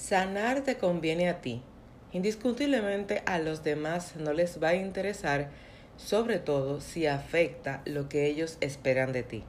Sanar te conviene a ti. Indiscutiblemente a los demás no les va a interesar, sobre todo si afecta lo que ellos esperan de ti.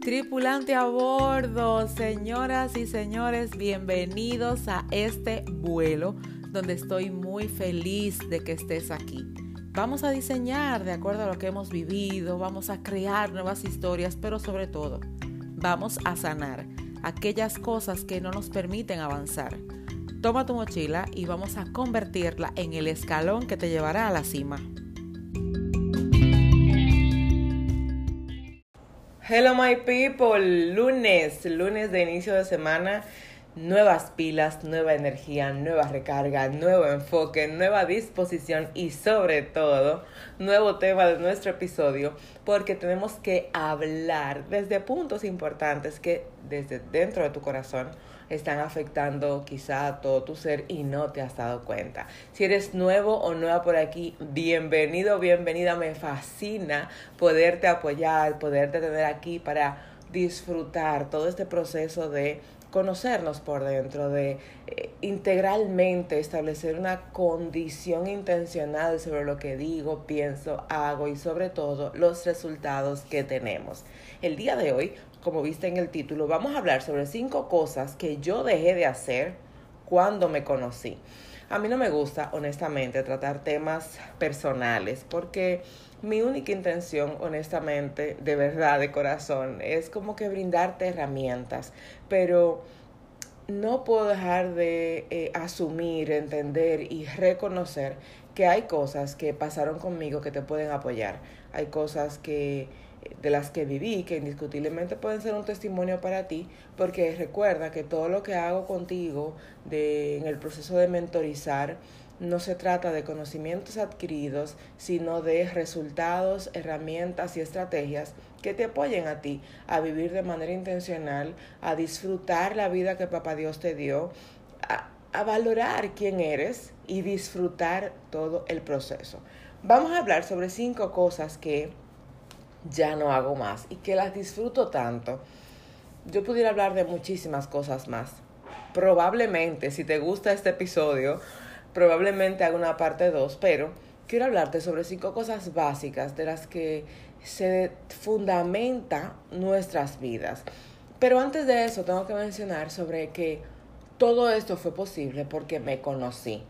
Tripulante a bordo, señoras y señores, bienvenidos a este vuelo donde estoy muy feliz de que estés aquí. Vamos a diseñar de acuerdo a lo que hemos vivido, vamos a crear nuevas historias, pero sobre todo, vamos a sanar aquellas cosas que no nos permiten avanzar. Toma tu mochila y vamos a convertirla en el escalón que te llevará a la cima. Hello my people, lunes, lunes de inicio de semana nuevas pilas, nueva energía, nueva recarga, nuevo enfoque, nueva disposición y sobre todo nuevo tema de nuestro episodio porque tenemos que hablar desde puntos importantes que desde dentro de tu corazón están afectando quizá todo tu ser y no te has dado cuenta. Si eres nuevo o nueva por aquí, bienvenido, bienvenida. Me fascina poderte apoyar, poderte tener aquí para disfrutar todo este proceso de conocernos por dentro, de eh, integralmente establecer una condición intencional sobre lo que digo, pienso, hago y sobre todo los resultados que tenemos. El día de hoy, como viste en el título, vamos a hablar sobre cinco cosas que yo dejé de hacer cuando me conocí. A mí no me gusta, honestamente, tratar temas personales porque mi única intención, honestamente, de verdad, de corazón, es como que brindarte herramientas, pero no puedo dejar de eh, asumir, entender y reconocer que hay cosas que pasaron conmigo que te pueden apoyar. Hay cosas que de las que viví, que indiscutiblemente pueden ser un testimonio para ti, porque recuerda que todo lo que hago contigo de, en el proceso de mentorizar no se trata de conocimientos adquiridos, sino de resultados, herramientas y estrategias que te apoyen a ti a vivir de manera intencional, a disfrutar la vida que Papá Dios te dio, a, valorar quién eres y disfrutar todo el proceso. Vamos a hablar sobre cinco cosas que ya no hago más y que las disfruto tanto. Yo pudiera hablar de muchísimas cosas más. Probablemente, si te gusta este episodio, probablemente haga una parte 2, pero quiero hablarte sobre cinco cosas básicas de las que se fundamenta nuestras vidas. Pero antes de eso, tengo que mencionar sobre que todo esto fue posible porque me conocí.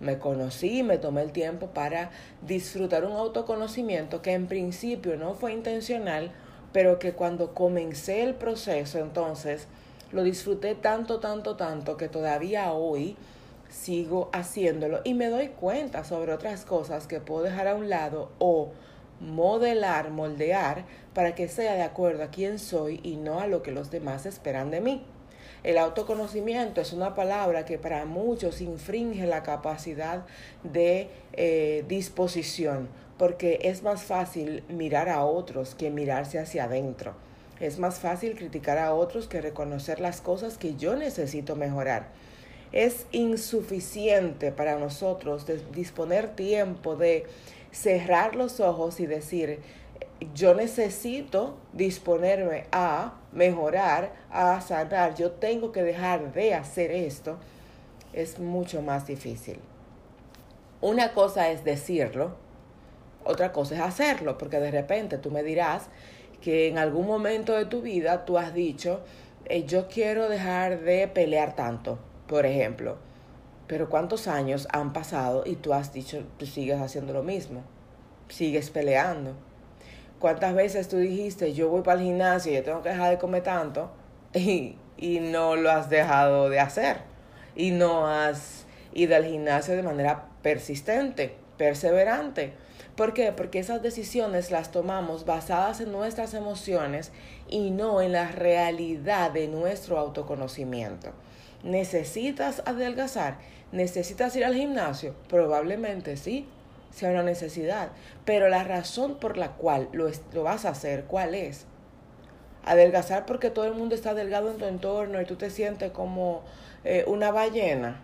Me conocí, me tomé el tiempo para disfrutar un autoconocimiento que en principio no fue intencional, pero que cuando comencé el proceso entonces lo disfruté tanto, tanto, tanto que todavía hoy sigo haciéndolo y me doy cuenta sobre otras cosas que puedo dejar a un lado o modelar, moldear para que sea de acuerdo a quién soy y no a lo que los demás esperan de mí. El autoconocimiento es una palabra que para muchos infringe la capacidad de eh, disposición, porque es más fácil mirar a otros que mirarse hacia adentro. Es más fácil criticar a otros que reconocer las cosas que yo necesito mejorar. Es insuficiente para nosotros disponer tiempo de cerrar los ojos y decir, yo necesito disponerme a mejorar, a sanar, yo tengo que dejar de hacer esto, es mucho más difícil. Una cosa es decirlo, otra cosa es hacerlo, porque de repente tú me dirás que en algún momento de tu vida tú has dicho, eh, yo quiero dejar de pelear tanto, por ejemplo. Pero ¿cuántos años han pasado y tú has dicho, tú sigues haciendo lo mismo? Sigues peleando ¿Cuántas veces tú dijiste, yo voy para el gimnasio y yo tengo que dejar de comer tanto? Y, y no lo has dejado de hacer. Y no has ido al gimnasio de manera persistente, perseverante. ¿Por qué? Porque esas decisiones las tomamos basadas en nuestras emociones y no en la realidad de nuestro autoconocimiento. ¿Necesitas adelgazar? ¿Necesitas ir al gimnasio? Probablemente sí, sea una necesidad. Pero la razón por la cual lo, lo vas a hacer, ¿cuál es? Adelgazar porque todo el mundo está delgado en tu entorno y tú te sientes como eh, una ballena.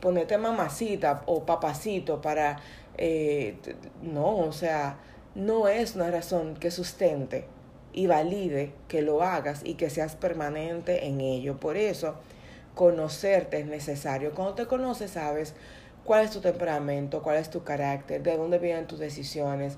Ponete mamacita o papacito para... Eh, no, o sea, no es una razón que sustente y valide que lo hagas y que seas permanente en ello. Por eso, conocerte es necesario. Cuando te conoces, sabes cuál es tu temperamento, cuál es tu carácter, de dónde vienen tus decisiones,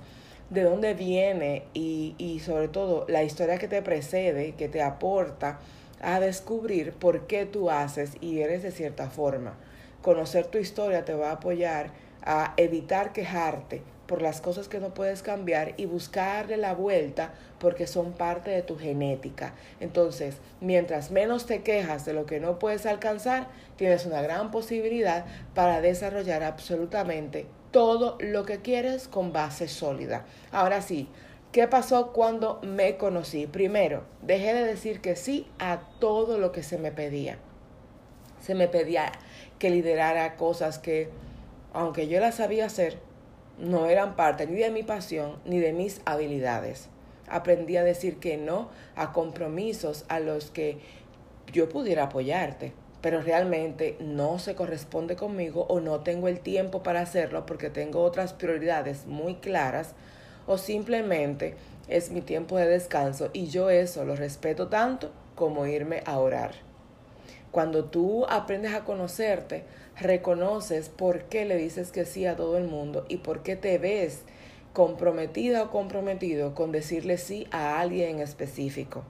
de dónde viene y, y sobre todo la historia que te precede, que te aporta a descubrir por qué tú haces y eres de cierta forma. Conocer tu historia te va a apoyar a evitar quejarte por las cosas que no puedes cambiar y buscarle la vuelta porque son parte de tu genética. Entonces, mientras menos te quejas de lo que no puedes alcanzar, tienes una gran posibilidad para desarrollar absolutamente todo lo que quieres con base sólida. Ahora sí, ¿qué pasó cuando me conocí? Primero, dejé de decir que sí a todo lo que se me pedía. Se me pedía que liderara cosas que, aunque yo las sabía hacer, no eran parte ni de mi pasión ni de mis habilidades. Aprendí a decir que no a compromisos a los que yo pudiera apoyarte pero realmente no se corresponde conmigo o no tengo el tiempo para hacerlo porque tengo otras prioridades muy claras o simplemente es mi tiempo de descanso y yo eso lo respeto tanto como irme a orar. Cuando tú aprendes a conocerte, reconoces por qué le dices que sí a todo el mundo y por qué te ves comprometida o comprometido con decirle sí a alguien en específico.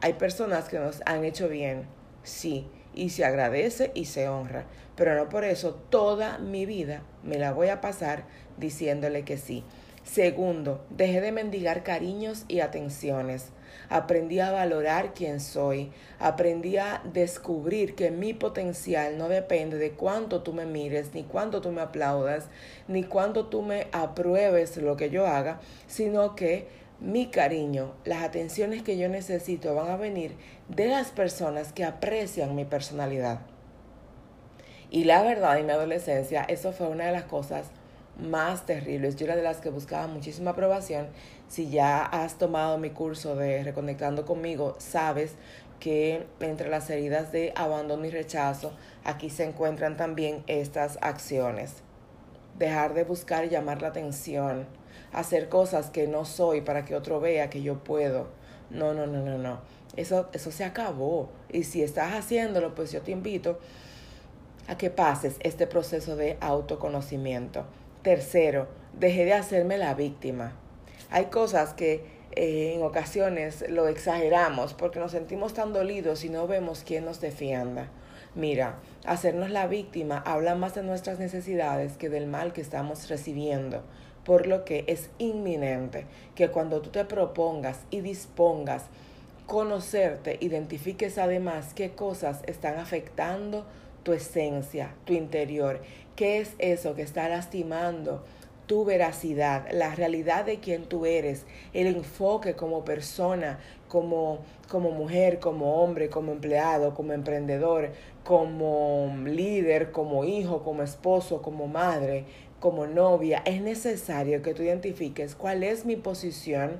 Hay personas que nos han hecho bien, sí, y se agradece y se honra. Pero no por eso toda mi vida me la voy a pasar diciéndole que sí. Segundo, dejé de mendigar cariños y atenciones. Aprendí a valorar quién soy. Aprendí a descubrir que mi potencial no depende de cuánto tú me mires, ni cuánto tú me aplaudas, ni cuánto tú me apruebes lo que yo haga, sino que mi cariño, las atenciones que yo necesito van a venir de las personas que aprecian mi personalidad. Y la verdad, en mi adolescencia, eso fue una de las cosas más terribles. Yo era de las que buscaba muchísima aprobación. Si ya has tomado mi curso de Reconectando conmigo, sabes que entre las heridas de abandono y rechazo, aquí se encuentran también estas acciones. Dejar de buscar y llamar la atención, hacer cosas que no soy para que otro vea que yo puedo. No, no, no, no, no. Eso, eso se acabó. Y si estás haciéndolo, pues yo te invito a que pases este proceso de autoconocimiento. Tercero, dejé de hacerme la víctima. Hay cosas que eh, en ocasiones lo exageramos porque nos sentimos tan dolidos y no vemos quién nos defienda. Mira, hacernos la víctima habla más de nuestras necesidades que del mal que estamos recibiendo por lo que es inminente que cuando tú te propongas y dispongas conocerte, identifiques además qué cosas están afectando tu esencia, tu interior, qué es eso que está lastimando tu veracidad, la realidad de quien tú eres, el enfoque como persona, como, como mujer, como hombre, como empleado, como emprendedor, como líder, como hijo, como esposo, como madre, como novia, es necesario que tú identifiques cuál es mi posición,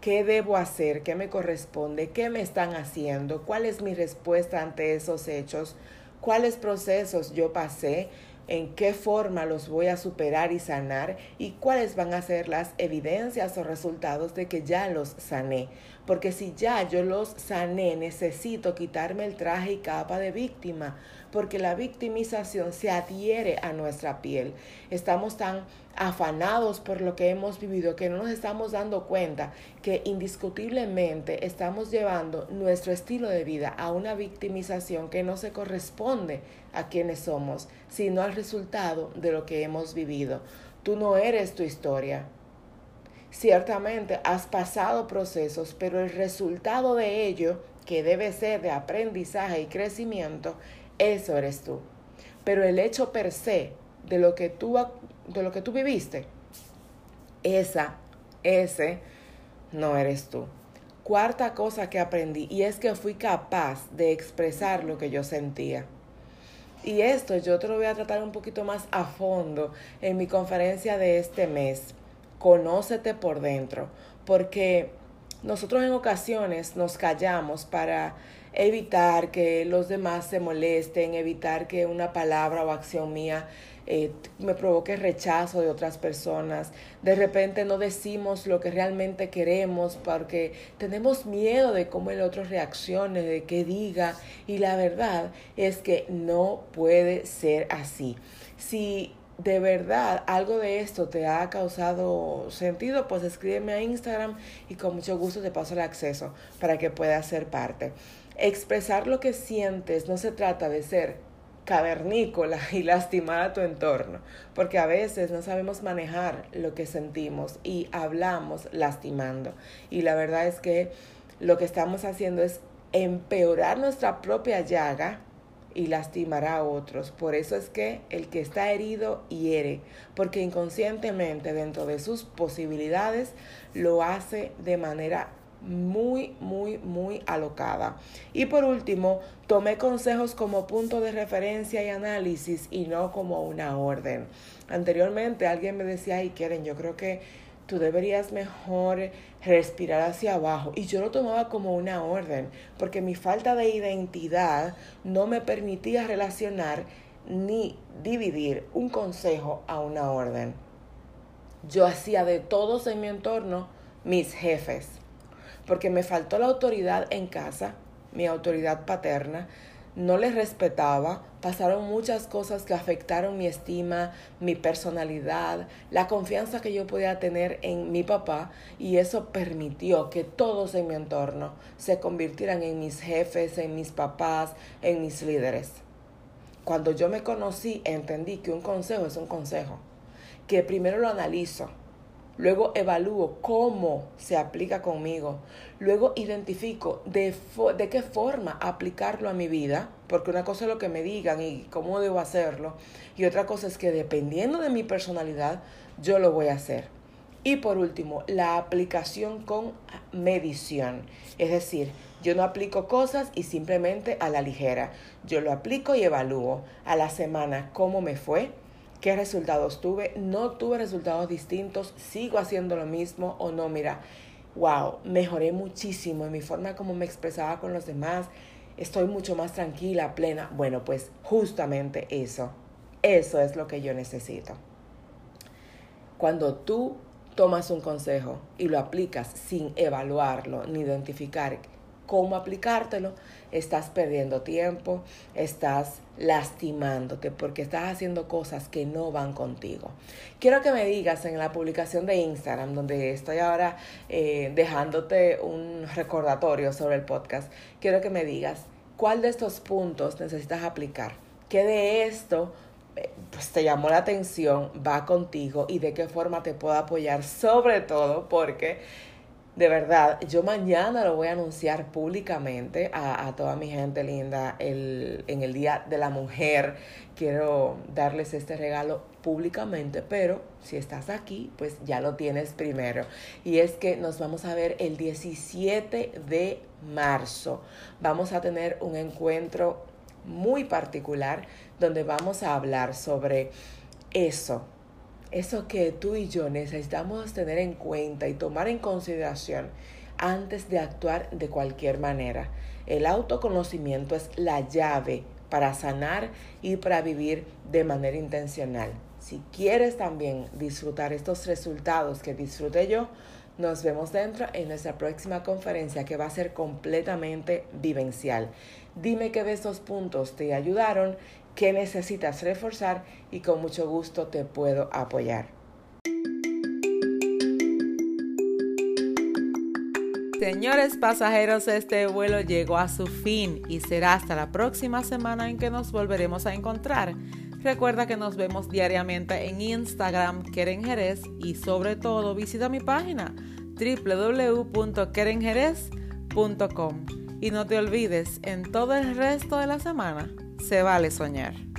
qué debo hacer, qué me corresponde, qué me están haciendo, cuál es mi respuesta ante esos hechos, cuáles procesos yo pasé, en qué forma los voy a superar y sanar y cuáles van a ser las evidencias o resultados de que ya los sané. Porque si ya yo los sané, necesito quitarme el traje y capa de víctima, porque la victimización se adhiere a nuestra piel. Estamos tan afanados por lo que hemos vivido que no nos estamos dando cuenta que indiscutiblemente estamos llevando nuestro estilo de vida a una victimización que no se corresponde a quienes somos, sino al resultado de lo que hemos vivido. Tú no eres tu historia. Ciertamente has pasado procesos, pero el resultado de ello, que debe ser de aprendizaje y crecimiento, eso eres tú. Pero el hecho per se de lo que tú, de lo que tú viviste, esa, ese, no eres tú. Cuarta cosa que aprendí y es que fui capaz de expresar lo que yo sentía. Y esto yo te lo voy a tratar un poquito más a fondo en mi conferencia de este mes. Conócete por dentro, porque nosotros en ocasiones nos callamos para evitar que los demás se molesten, evitar que una palabra o acción mía eh, me provoque rechazo de otras personas. De repente no decimos lo que realmente queremos porque tenemos miedo de cómo el otro reaccione, de qué diga. Y la verdad es que no puede ser así. Si de verdad algo de esto te ha causado sentido, pues escríbeme a Instagram y con mucho gusto te paso el acceso para que puedas ser parte. Expresar lo que sientes no se trata de ser cavernícola y lastimar a tu entorno, porque a veces no sabemos manejar lo que sentimos y hablamos lastimando. Y la verdad es que lo que estamos haciendo es empeorar nuestra propia llaga y lastimar a otros. Por eso es que el que está herido hiere, porque inconscientemente dentro de sus posibilidades lo hace de manera muy, muy, muy alocada. Y por último, tomé consejos como punto de referencia y análisis y no como una orden. Anteriormente alguien me decía, ay, quieren, yo creo que tú deberías mejor respirar hacia abajo. Y yo lo tomaba como una orden, porque mi falta de identidad no me permitía relacionar ni dividir un consejo a una orden. Yo hacía de todos en mi entorno mis jefes, porque me faltó la autoridad en casa, mi autoridad paterna, no les respetaba, pasaron muchas cosas que afectaron mi estima, mi personalidad, la confianza que yo podía tener en mi papá y eso permitió que todos en mi entorno se convirtieran en mis jefes, en mis papás, en mis líderes. Cuando yo me conocí, entendí que un consejo es un consejo, que primero lo analizo, Luego evalúo cómo se aplica conmigo. Luego identifico de, de, qué forma aplicarlo a mi vida, porque una cosa es lo que me digan y cómo debo hacerlo, y otra cosa es que dependiendo de mi personalidad, yo lo voy a hacer. Y por último, la aplicación con medición. Es decir, yo no aplico cosas y simplemente a la ligera. Yo lo aplico y evalúo a la semana cómo me fue, qué resultados tuve, no tuve resultados distintos, sigo haciendo lo mismo o no, mira, wow, mejoré muchísimo en mi forma como me expresaba con los demás, estoy mucho más tranquila, plena. Bueno, pues justamente eso, eso es lo que yo necesito. Cuando tú tomas un consejo y lo aplicas sin evaluarlo ni identificar cómo aplicártelo, estás perdiendo tiempo, estás lastimándote porque estás haciendo cosas que no van contigo. Quiero que me digas en la publicación de Instagram, donde estoy ahora eh, dejándote un recordatorio sobre el podcast, quiero que me digas cuál de estos puntos necesitas aplicar, qué de esto eh, pues te llamó la atención, va contigo y de qué forma te puedo apoyar, sobre todo porque de verdad, yo mañana lo voy a anunciar públicamente a, toda mi gente linda el, en el Día de la Mujer. Quiero darles este regalo públicamente, pero si estás aquí, pues ya lo tienes primero. Y es que nos vamos a ver el 17 de marzo. Vamos a tener un encuentro muy particular donde vamos a hablar sobre eso, eso que tú y yo necesitamos tener en cuenta y tomar en consideración antes de actuar de cualquier manera. El autoconocimiento es la llave para sanar y para vivir de manera intencional. Si quieres también disfrutar estos resultados que disfruté yo, nos vemos dentro en nuestra próxima conferencia que va a ser completamente vivencial. Dime qué de estos puntos te ayudaron qué necesitas reforzar y con mucho gusto te puedo apoyar. Señores pasajeros, este vuelo llegó a su fin y será hasta la próxima semana en que nos volveremos a encontrar. Recuerda que nos vemos diariamente en Instagram, Keren Jerez, y sobre todo visita mi página www.kerenjerez.com. Y no te olvides, en todo el resto de la semana, se vale soñar.